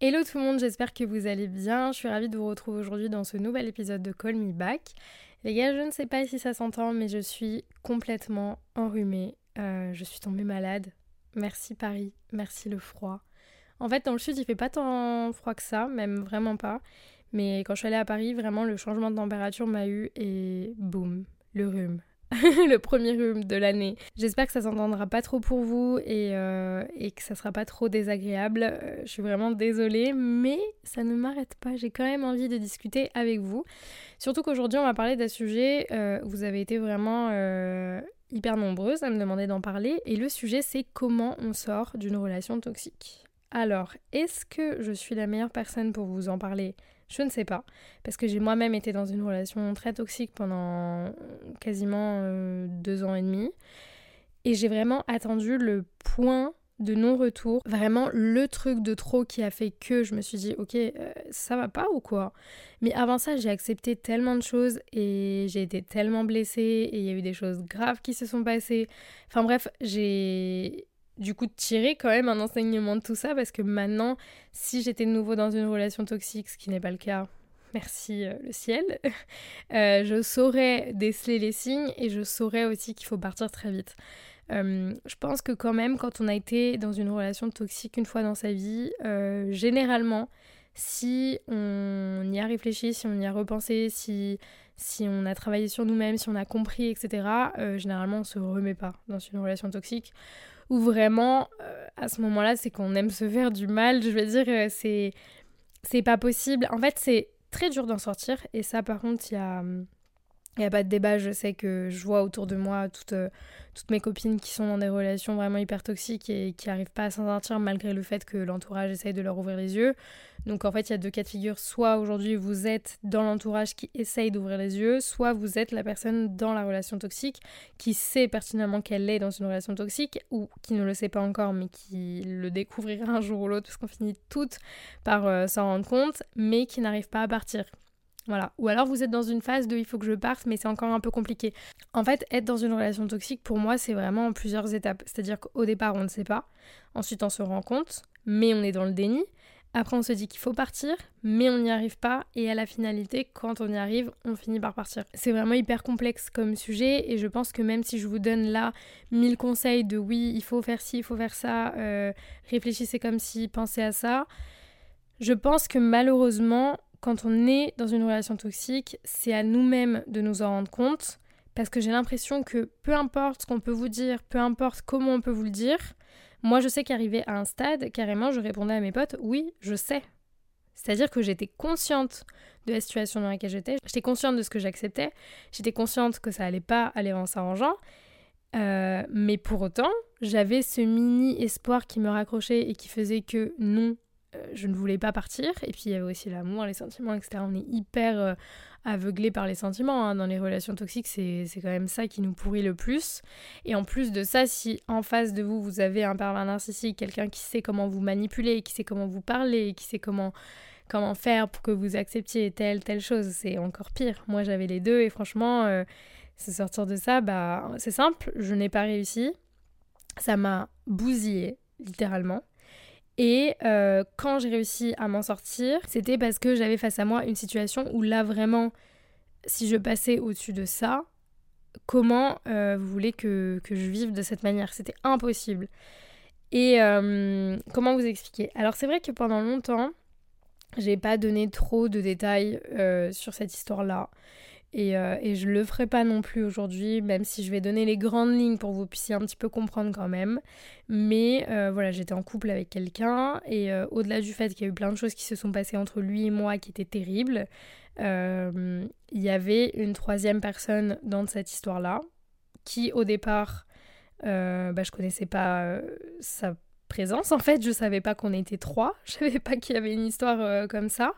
Hello tout le monde, j'espère que vous allez bien. Je suis ravie de vous retrouver aujourd'hui dans ce nouvel épisode de Call Me Back. Les gars, je ne sais pas si ça s'entend, mais je suis complètement enrhumée. Euh, je suis tombée malade. Merci Paris, merci le froid. En fait, dans le sud, il fait pas tant froid que ça, même vraiment pas. Mais quand je suis allée à Paris, vraiment, le changement de température m'a eu et boum, le rhume. le premier rhume de l'année. J'espère que ça s'entendra pas trop pour vous et, euh, que ça sera pas trop désagréable. Euh, je suis vraiment désolée, mais ça ne m'arrête pas. J'ai quand même envie de discuter avec vous. Surtout qu'aujourd'hui, on va parler d'un sujet. Euh, vous avez été vraiment hyper nombreuses à me demander d'en parler. Et le sujet, c'est comment on sort d'une relation toxique. Alors, est-ce que je suis la meilleure personne pour vous en parler? Je ne sais pas, parce que j'ai moi-même été dans une relation très toxique pendant quasiment euh, deux ans et demi. Et j'ai vraiment attendu le point de non-retour, vraiment le truc de trop qui a fait que je me suis dit, ok, euh, ça va pas ou quoi? Mais avant ça, j'ai accepté tellement de choses et j'ai été tellement blessée et il y a eu des choses graves qui se sont passées. Enfin bref, j'ai du coup tirer quand même un enseignement de tout ça parce que maintenant, si j'étais de nouveau dans une relation toxique, ce qui n'est pas le cas, merci euh, le ciel, euh, je saurais déceler les signes et je saurais aussi qu'il faut partir très vite. Euh, je pense que quand même, quand on a été dans une relation toxique une fois dans sa vie, généralement, si on y a réfléchi, si on y a repensé, si, si on a travaillé sur nous-mêmes, si on a compris, etc., généralement on se remet pas dans une relation toxique où vraiment, euh, à ce moment-là, c'est qu'on aime se faire du mal. Je veux dire, euh, c'est, c'est pas possible. En fait, c'est très dur d'en sortir. Et ça, par contre, il y a il n'y a pas de débat, je sais que je vois autour de moi toutes, euh, mes copines qui sont dans des relations vraiment hyper toxiques et qui n'arrivent pas à s'en sortir malgré le fait que l'entourage essaye de leur ouvrir les yeux. Donc en fait, il y a deux cas de figure. Soit aujourd'hui vous êtes dans l'entourage qui essaye d'ouvrir les yeux, soit vous êtes la personne dans la relation toxique qui sait pertinemment qu'elle est dans une relation toxique ou qui ne le sait pas encore mais qui le découvrira un jour ou l'autre parce qu'on finit toutes par euh, s'en rendre compte mais qui n'arrive pas à partir. Voilà. Ou alors vous êtes dans une phase de il faut que je parte, mais c'est encore un peu compliqué. En fait, être dans une relation toxique, pour moi, c'est vraiment en plusieurs étapes. C'est-à-dire qu'au départ, on ne sait pas. Ensuite, on se rend compte, mais on est dans le déni. Après, on se dit qu'il faut partir, mais on n'y arrive pas. Et à la finalité, quand on y arrive, on finit par partir. C'est vraiment hyper complexe comme sujet. Et je pense que même si je vous donne là mille conseils de oui, il faut faire ci, il faut faire ça, euh, réfléchissez comme si, pensez à ça, je pense que malheureusement, quand on est dans une relation toxique, c'est à nous-mêmes de nous en rendre compte. Parce que j'ai l'impression que peu importe ce qu'on peut vous dire, peu importe comment on peut vous le dire, moi je sais qu'arrivé à un stade, carrément, je répondais à mes potes, oui, je sais. C'est-à-dire que j'étais consciente de la situation dans laquelle j'étais, j'étais consciente de ce que j'acceptais, j'étais consciente que ça allait pas aller en s'arrangeant, euh, mais pour autant, j'avais ce mini espoir qui me raccrochait et qui faisait que non, je ne voulais pas partir. Et puis il y avait aussi l'amour, les sentiments, etc. On est hyper euh, aveuglé par les sentiments. Hein. Dans les relations toxiques, c'est quand même ça qui nous pourrit le plus. Et en plus de ça, si en face de vous, vous avez un pervers narcissique, quelqu'un qui sait comment vous manipuler, qui sait comment vous parler, qui sait comment comment faire pour que vous acceptiez telle telle chose, c'est encore pire. Moi, j'avais les deux et franchement, euh, se sortir de ça, bah c'est simple, je n'ai pas réussi. Ça m'a bousillé littéralement. Et euh, quand j'ai réussi à m'en sortir, c'était parce que j'avais face à moi une situation où là vraiment, si je passais au-dessus de ça, comment euh, vous voulez que, je vive de cette manière? C'était impossible. Et euh, comment vous expliquer? Alors c'est vrai que pendant longtemps, j'ai pas donné trop de détails sur cette histoire-là. Et, euh, et, je le ferai pas non plus aujourd'hui, même si je vais donner les grandes lignes pour que vous puissiez un petit peu comprendre quand même. Mais euh, voilà, j'étais en couple avec quelqu'un et euh, au-delà du fait qu'il y a eu plein de choses qui se sont passées entre lui et moi qui étaient terribles, il y avait une troisième personne dans cette histoire-là qui au départ, bah, je connaissais pas sa présence en fait, je savais pas qu'on était trois, je savais pas qu'il y avait une histoire comme ça.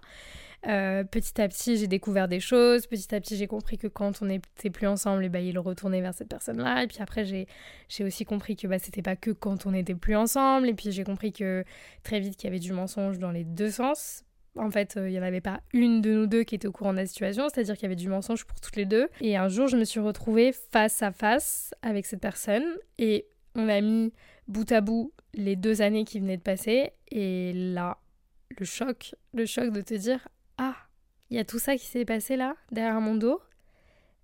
Euh, petit à petit, j'ai découvert des choses. Petit à petit, j'ai compris que quand on n'était plus ensemble, et eh ben, il retournait vers cette personne-là. Et puis après, j'ai, aussi compris que bah, c'était pas que quand on n'était plus ensemble. Et puis j'ai compris que très vite qu'il y avait du mensonge dans les deux sens. En fait, euh, il n'y en avait pas une de nous deux qui était au courant de la situation, c'est-à-dire qu'il y avait du mensonge pour toutes les deux. Et un jour, je me suis retrouvée face à face avec cette personne et on a mis bout à bout les deux années qui venaient de passer. Et là, le choc, le choc de te dire il y a tout ça qui s'est passé là, derrière mon dos.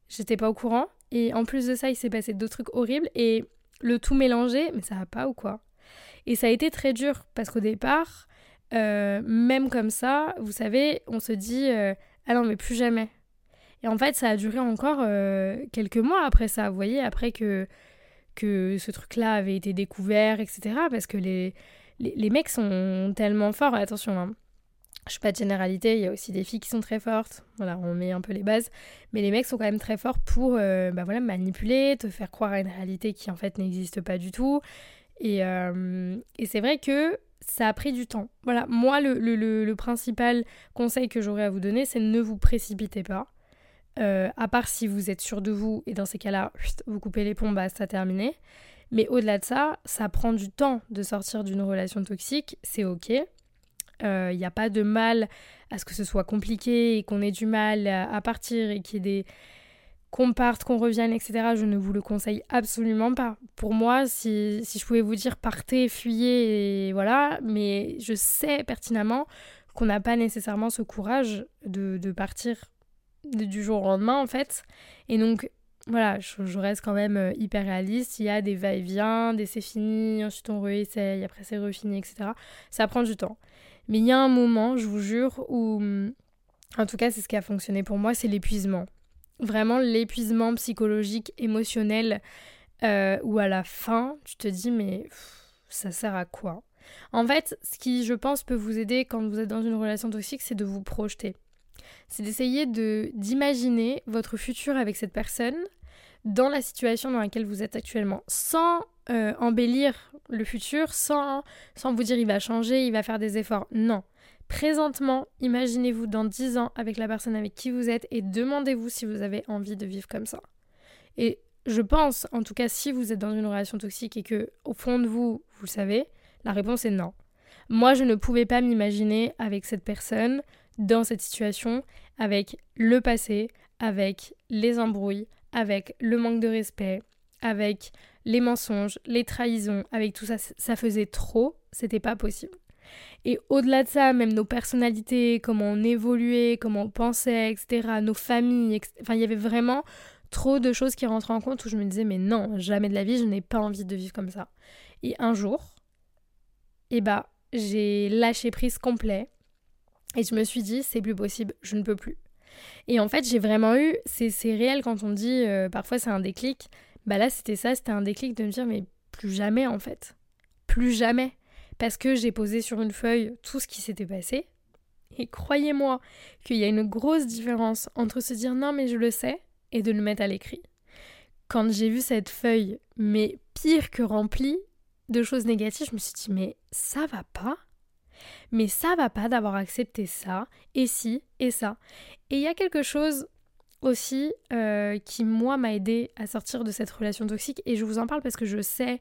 J'étais pas au courant. Et en plus de ça, il s'est passé d'autres trucs horribles. Et le tout mélangé, mais ça va pas ou quoi? Et ça a été très dur parce qu'au départ, euh, même comme ça, vous savez, on se dit euh, ah non, mais plus jamais. Et en fait, ça a duré encore euh, quelques mois après ça, vous voyez, après que, que ce truc-là avait été découvert, etc. Parce que les, les, les mecs sont tellement forts, attention, hein, je suis pas de généralité, il y a aussi des filles qui sont très fortes. Voilà, on met un peu les bases. Mais les mecs sont quand même très forts pour euh, bah voilà, manipuler, te faire croire à une réalité qui en fait n'existe pas du tout. Et, euh, et c'est vrai que ça a pris du temps. Voilà, moi, le, le, le, principal conseil que j'aurais à vous donner, c'est ne vous précipitez pas. Euh, à part si vous êtes sûr de vous, et dans ces cas-là, vous coupez les pompes, bah, ça terminé. Mais au-delà de ça, ça prend du temps de sortir d'une relation toxique, c'est ok. Il euh, n'y a pas de mal à ce que ce soit compliqué et qu'on ait du mal à, partir et qu'il qu'on parte, qu'on revienne, etc. Je ne vous le conseille absolument pas. Pour moi, si, je pouvais vous dire partez, fuyez, et voilà, mais je sais pertinemment qu'on n'a pas nécessairement ce courage de, de partir du jour au lendemain, en fait. Et donc, voilà, je, je, reste quand même euh, hyper réaliste. Il y a des va-et-vient, des c'est fini, ensuite on réessaye, après c'est refini, etc. Ça prend du temps. Mais il y a un moment, je vous jure, où, en tout cas c'est ce qui a fonctionné pour moi, c'est l'épuisement. Vraiment l'épuisement psychologique, émotionnel, euh, où à la fin, tu te dis mais ça sert à quoi? En fait, ce qui je pense peut vous aider quand vous êtes dans une relation toxique, c'est de vous projeter. C'est d'essayer de d'imaginer votre futur avec cette personne dans la situation dans laquelle vous êtes actuellement, sans euh, embellir le futur, sans, sans vous dire il va changer, il va faire des efforts. Non. Présentement, imaginez-vous dans 10 ans avec la personne avec qui vous êtes et demandez-vous si vous avez envie de vivre comme ça. Et je pense, en tout cas, si vous êtes dans une relation toxique et que au fond de vous, vous le savez, la réponse est non. Moi, je ne pouvais pas m'imaginer avec cette personne dans cette situation, avec le passé, avec les embrouilles, avec le manque de respect, avec les mensonges, les trahisons, avec tout ça, ça faisait trop, c'était pas possible. Et au-delà de ça, même nos personnalités, comment on évoluait, comment on pensait, etc., nos familles, enfin, il y avait vraiment trop de choses qui rentraient en compte où je me disais, mais non, jamais de la vie, je n'ai pas envie de vivre comme ça. Et un jour, eh bah, j'ai lâché prise complet et je me suis dit, c'est plus possible, je ne peux plus. Et en fait, j'ai vraiment eu, c'est réel quand on dit euh, parfois c'est un déclic, bah là c'était ça, c'était un déclic de me dire mais plus jamais en fait. Plus jamais. Parce que j'ai posé sur une feuille tout ce qui s'était passé. Et croyez-moi qu'il y a une grosse différence entre se dire non mais je le sais et de le mettre à l'écrit. Quand j'ai vu cette feuille, mais pire que remplie de choses négatives, je me suis dit mais ça va pas mais ça va pas d'avoir accepté ça, et si, et ça. Et il y a quelque chose aussi euh, qui, moi, m'a aidé à sortir de cette relation toxique, et je vous en parle parce que je sais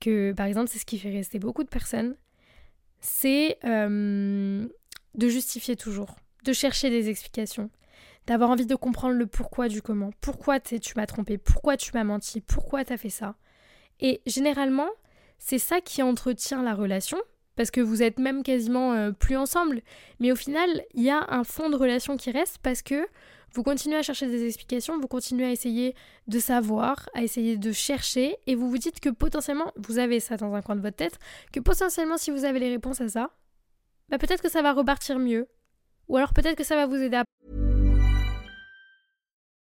que, par exemple, c'est ce qui fait rester beaucoup de personnes, c'est euh, de justifier toujours, de chercher des explications, d'avoir envie de comprendre le pourquoi du comment. Pourquoi tu m'as trompé? Pourquoi tu m'as menti? Pourquoi t'as fait ça? Et généralement, c'est ça qui entretient la relation, parce que vous êtes même quasiment euh, plus ensemble. Mais au final, il y a un fond de relation qui reste parce que vous continuez à chercher des explications, vous continuez à essayer de savoir, à essayer de chercher, et vous vous dites que potentiellement, vous avez ça dans un coin de votre tête, que potentiellement si vous avez les réponses à ça, bah peut-être que ça va repartir mieux. Ou alors peut-être que ça va vous aider à...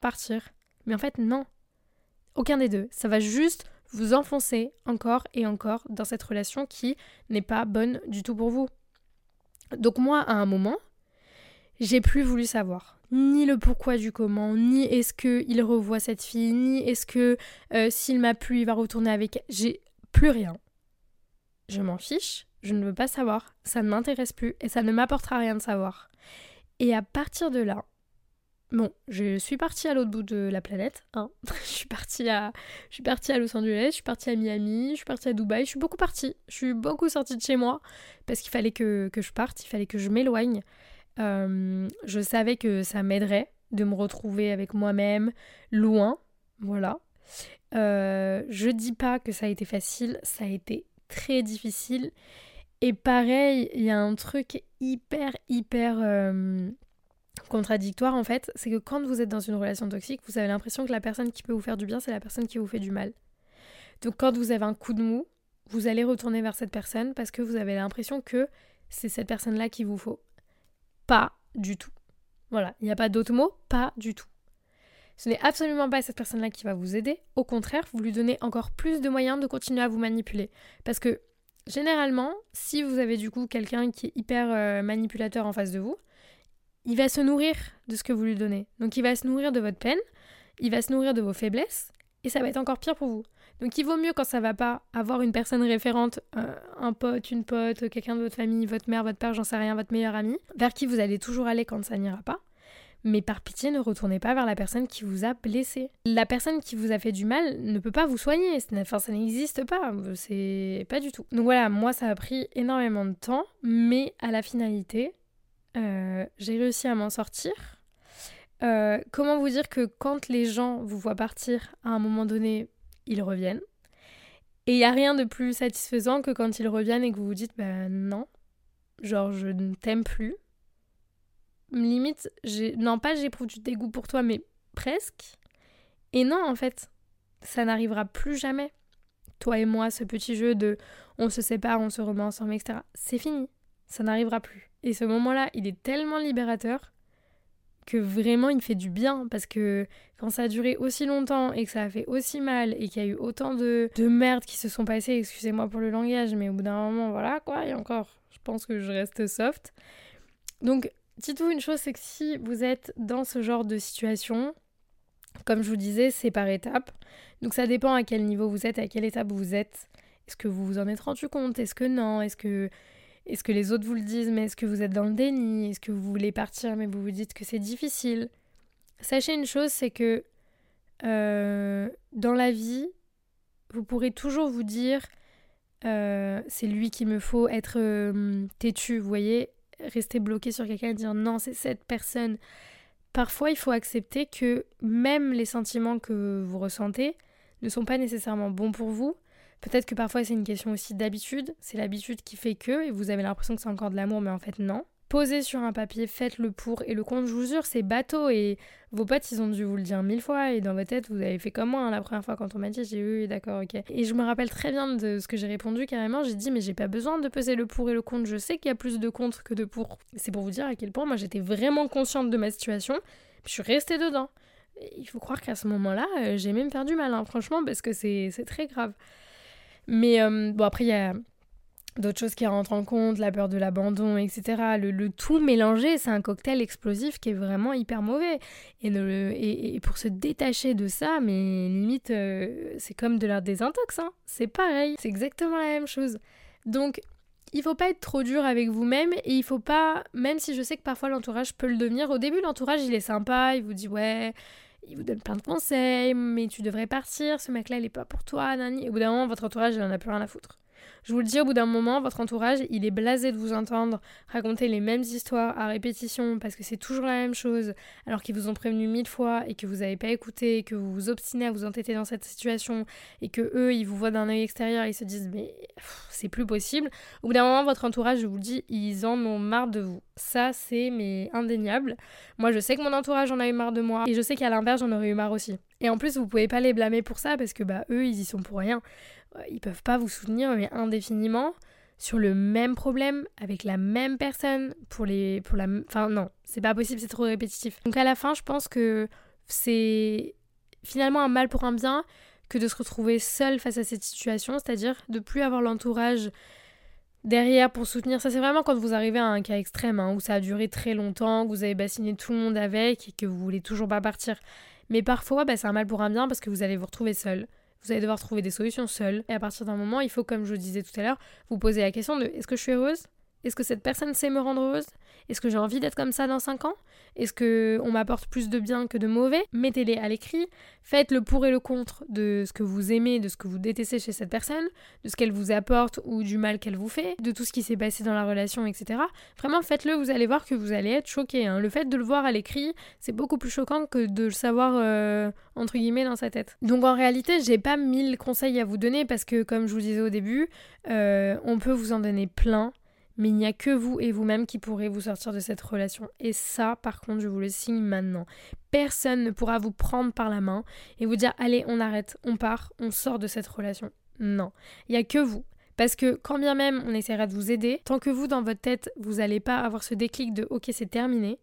Partir. Mais en fait, non. Aucun des deux. Ça va juste vous enfoncer encore et encore dans cette relation qui n'est pas bonne du tout pour vous. Donc moi, à un moment, j'ai plus voulu savoir ni le pourquoi du comment, ni est-ce que il revoit cette fille, ni est-ce que euh, s'il m'a plu, il va retourner avec. J'ai plus rien. Je m'en fiche, je ne veux pas savoir, ça ne m'intéresse plus et ça ne m'apportera rien de savoir. Et à partir de là, bon, je suis partie à l'autre bout de la planète. Hein. je, suis partie à, Los Angeles, je suis partie à Miami, je suis partie à Dubaï, je suis beaucoup partie. Je suis beaucoup sortie de chez moi parce qu'il fallait que, que je parte, il fallait que je m'éloigne. Euh, je savais que ça m'aiderait de me retrouver avec moi-même, loin, voilà. Euh, je dis pas que ça a été facile, ça a été très difficile. Et pareil, il y a un truc hyper, hyper euh, contradictoire en fait, c'est que quand vous êtes dans une relation toxique, vous avez l'impression que la personne qui peut vous faire du bien, c'est la personne qui vous fait du mal. Donc quand vous avez un coup de mou, vous allez retourner vers cette personne parce que vous avez l'impression que c'est cette personne-là qu'il vous faut. Pas du tout. Voilà, il n'y a pas d'autre mot, pas du tout. Ce n'est absolument pas cette personne-là qui va vous aider. Au contraire, vous lui donnez encore plus de moyens de continuer à vous manipuler. Parce que généralement, si vous avez du coup quelqu'un qui est hyper euh, manipulateur en face de vous, il va se nourrir de ce que vous lui donnez. Donc il va se nourrir de votre peine, il va se nourrir de vos faiblesses, et ça va être encore pire pour vous. Donc il vaut mieux quand ça va pas avoir une personne référente, euh, un pote, une pote, quelqu'un de votre famille, votre mère, votre père, j'en sais rien, votre meilleur ami, vers qui vous allez toujours aller quand ça n'ira pas. Mais par pitié, ne retournez pas vers la personne qui vous a blessé. La personne qui vous a fait du mal ne peut pas vous soigner. Enfin, ça n'existe pas. C'est pas du tout. Donc voilà, moi, ça a pris énormément de temps, mais à la finalité, j'ai réussi à m'en sortir. Euh, comment vous dire que quand les gens vous voient partir, à un moment donné, ils reviennent? Et il n'y a rien de plus satisfaisant que quand ils reviennent et que vous vous dites, ben non, genre je ne t'aime plus. Limite, non pas j'éprouve du dégoût pour toi, mais presque. Et non, en fait, ça n'arrivera plus jamais. Toi et moi, ce petit jeu de on se sépare, on se remet ensemble, etc. C'est fini. Ça n'arrivera plus. Et ce moment-là, il est tellement libérateur que vraiment il fait du bien parce que quand ça a duré aussi longtemps et que ça a fait aussi mal et qu'il y a eu autant de, de merde qui se sont passées, excusez-moi pour le langage, mais au bout d'un moment, voilà quoi, et encore, je pense que je reste soft. Donc, dites-vous une chose, c'est que si vous êtes dans ce genre de situation, comme je vous disais, c'est par étapes. Donc ça dépend à quel niveau vous êtes, à quelle étape vous êtes. Est-ce que vous vous en êtes rendu compte? Est-ce que non? Est-ce que est-ce que les autres vous le disent, mais est-ce que vous êtes dans le déni? Est-ce que vous voulez partir, mais vous vous dites que c'est difficile? Sachez une chose, c'est que euh, dans la vie, vous pourrez toujours vous dire euh, c'est lui qu'il me faut être euh, têtu, vous voyez, rester bloqué sur quelqu'un et dire non, c'est cette personne. Parfois, il faut accepter que même les sentiments que vous ressentez ne sont pas nécessairement bons pour vous, Peut-être que parfois c'est une question aussi d'habitude, c'est l'habitude qui fait que, et vous avez l'impression que c'est encore de l'amour, mais en fait non. Posez sur un papier, faites le pour et le contre, je vous jure, c'est bateau et vos potes ils ont dû vous le dire mille fois et dans votre tête vous avez fait comme moi hein, la première fois quand on m'a dit j'ai eu d'accord ok. Et je me rappelle très bien de ce que j'ai répondu carrément, j'ai dit mais j'ai pas besoin de peser le pour et le contre, je sais qu'il y a plus de contre que de pour. C'est pour vous dire à quel point moi j'étais vraiment consciente de ma situation, je suis restée dedans. il faut croire qu'à ce moment-là euh, j'ai même perdu mal hein, franchement parce que c'est très grave. Mais euh, bon, après, il y a d'autres choses qui rentrent en compte, la peur de l'abandon, etc. Le, tout mélangé, c'est un cocktail explosif qui est vraiment hyper mauvais. Et, pour se détacher de ça, mais limite, euh, c'est comme de la désintox. Hein. C'est pareil, c'est exactement la même chose. Donc, il faut pas être trop dur avec vous-même et il faut pas, même si je sais que parfois l'entourage peut le devenir, au début l'entourage il est sympa, il vous dit ouais, il vous donne plein de conseils, mais tu devrais partir, ce mec-là, il est pas pour toi, nani. Au bout d'un moment, votre entourage, il en a plus rien à foutre. Je vous le dis, au bout d'un moment, votre entourage, il est blasé de vous entendre raconter les mêmes histoires à répétition parce que c'est toujours la même chose, alors qu'ils vous ont prévenu mille fois et que vous n'avez pas écouté, que vous vous obstinez à vous entêter dans cette situation et que eux, ils vous voient d'un œil extérieur ils se disent mais c'est plus possible. Au bout d'un moment, votre entourage, je vous le dis, ils en ont marre de vous. Ça, c'est mais indéniable. Moi, je sais que mon entourage en a eu marre de moi et je sais qu'à l'inverse, j'en aurais eu marre aussi. Et en plus, vous pouvez pas les blâmer pour ça parce que bah eux, ils y sont pour rien. Euh, ils peuvent pas vous soutenir mais indéfiniment sur le même problème avec la même personne pour les pour la enfin non, c'est pas possible, c'est trop répétitif. Donc à la fin, je pense que c'est finalement un mal pour un bien que de se retrouver seul face à cette situation, c'est-à-dire de plus avoir l'entourage derrière pour soutenir. Ça, c'est vraiment quand vous arrivez à un cas extrême, hein, où ça a duré très longtemps, que vous avez bassiné tout le monde avec et que vous voulez toujours pas partir. Mais parfois, bah, c'est un mal pour un bien parce que vous allez vous retrouver seul. Vous allez devoir trouver des solutions seul. Et à partir d'un moment, il faut, comme je disais tout à l'heure, vous poser la question de est-ce que je suis heureuse? Est-ce que cette personne sait me rendre heureuse? Est-ce que j'ai envie d'être comme ça dans 5 ans? Est-ce que on m'apporte plus de bien que de mauvais? Mettez-les à l'écrit. Faites le pour et le contre de ce que vous aimez, de ce que vous détestez chez cette personne, de ce qu'elle vous apporte ou du mal qu'elle vous fait, de tout ce qui s'est passé dans la relation, etc. Vraiment, faites-le. Vous allez voir que vous allez être choqué. Hein. Le fait de le voir à l'écrit, c'est beaucoup plus choquant que de le savoir euh, entre guillemets dans sa tête. Donc en réalité, j'ai pas mille conseils à vous donner parce que, comme je vous disais au début, euh, on peut vous en donner plein mais il n'y a que vous et vous-même qui pourrez vous sortir de cette relation. Et ça, par contre, je vous le signe maintenant. Personne ne pourra vous prendre par la main et vous dire allez, on arrête, on part, on sort de cette relation. Non, il n'y a que vous. Parce que quand bien même on essaiera de vous aider, tant que vous, dans votre tête, vous n'allez pas avoir ce déclic de ok, c'est terminé,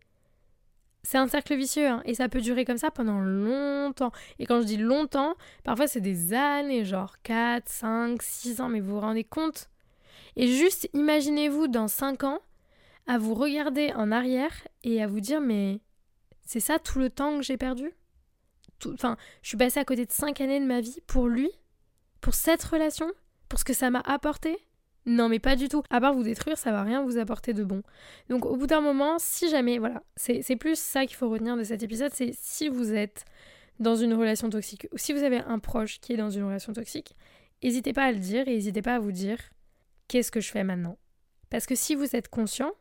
c'est un cercle vicieux hein, et ça peut durer comme ça pendant longtemps. Et quand je dis longtemps, parfois c'est des années, genre 4, 5, 6 ans, mais vous vous rendez compte et juste imaginez-vous dans 5 ans à vous regarder en arrière et à vous dire mais c'est ça tout le temps que j'ai perdu? Enfin, je suis passée à côté de 5 années de ma vie pour lui? Pour cette relation? Pour ce que ça m'a apporté? Non, mais pas du tout. À part vous détruire, ça va rien vous apporter de bon. Donc, au bout d'un moment, si jamais, voilà, c'est plus ça qu'il faut retenir de cet épisode, c'est si vous êtes dans une relation toxique, ou si vous avez un proche qui est dans une relation toxique, n'hésitez pas à le dire et n'hésitez pas à vous dire qu'est-ce que je fais maintenant? Parce que si vous êtes conscient,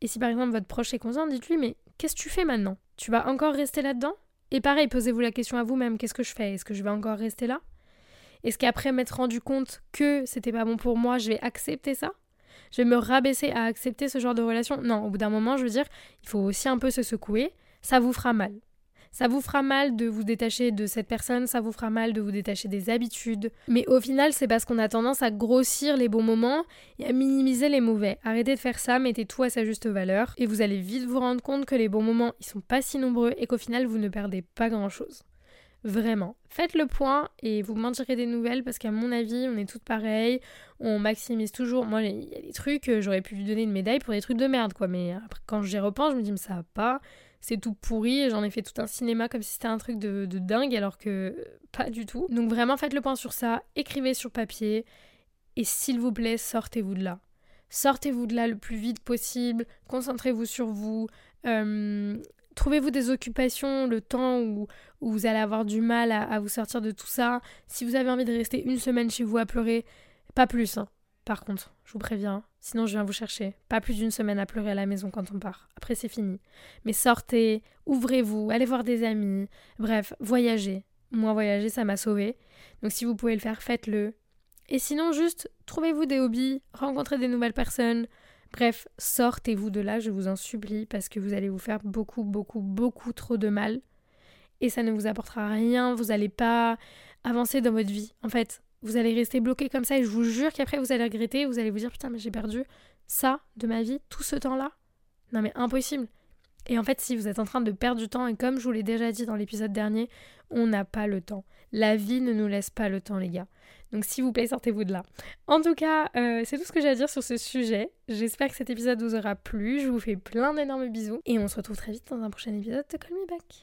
et si par exemple votre proche est conscient, dites-lui mais qu'est-ce que tu fais maintenant? Tu vas encore rester là-dedans? Et pareil, posez-vous la question à vous-même, qu'est-ce que je fais? Est-ce que je vais encore rester là? Est-ce qu'après m'être rendu compte que c'était pas bon pour moi, je vais accepter ça? Je vais me rabaisser à accepter ce genre de relation? Non, au bout d'un moment, je veux dire, il faut aussi un peu se secouer. Ça vous fera mal. Ça vous fera mal de vous détacher de cette personne, ça vous fera mal de vous détacher des habitudes. Mais au final, c'est parce qu'on a tendance à grossir les bons moments et à minimiser les mauvais. Arrêtez de faire ça, mettez tout à sa juste valeur et vous allez vite vous rendre compte que les bons moments, ils sont pas si nombreux et qu'au final, vous ne perdez pas grand-chose. Vraiment. Faites le point et vous m'en direz des nouvelles parce qu'à mon avis, on est toutes pareilles. On maximise toujours. Moi, il y a des trucs, euh, j'aurais pu lui donner une médaille pour des trucs de merde, quoi. Mais après, quand j'y repense, je me dis, mais ça va pas c'est tout pourri et j'en ai fait tout un cinéma comme si c'était un truc de, dingue alors que pas du tout. Donc vraiment faites le point sur ça, écrivez sur papier et s'il vous plaît sortez-vous de là. Sortez-vous de là le plus vite possible, concentrez-vous sur vous, euh, trouvez-vous des occupations le temps où, vous allez avoir du mal à, vous sortir de tout ça. Si vous avez envie de rester une semaine chez vous à pleurer, pas plus. Hein. Par contre, je vous préviens, sinon je viens vous chercher. Pas plus d'une semaine à pleurer à la maison quand on part. Après, c'est fini. Mais sortez, ouvrez-vous, allez voir des amis. Bref, voyagez. Moi, voyager, ça m'a sauvé. Donc, si vous pouvez le faire, faites-le. Et sinon, juste trouvez-vous des hobbies, rencontrez des nouvelles personnes. Bref, sortez-vous de là, je vous en supplie, parce que vous allez vous faire beaucoup, beaucoup, beaucoup trop de mal. Et ça ne vous apportera rien, vous n'allez pas avancer dans votre vie. En fait, vous allez rester bloqué comme ça et je vous jure qu'après vous allez regretter, vous allez vous dire putain mais j'ai perdu ça de ma vie, tout ce temps-là. Non mais impossible. Et en fait si vous êtes en train de perdre du temps et comme je vous l'ai déjà dit dans l'épisode dernier, on n'a pas le temps. La vie ne nous laisse pas le temps les gars. Donc s'il vous plaît sortez-vous de là. En tout cas euh, c'est tout ce que j'ai à dire sur ce sujet. J'espère que cet épisode vous aura plu. Je vous fais plein d'énormes bisous et on se retrouve très vite dans un prochain épisode de Call Me Back.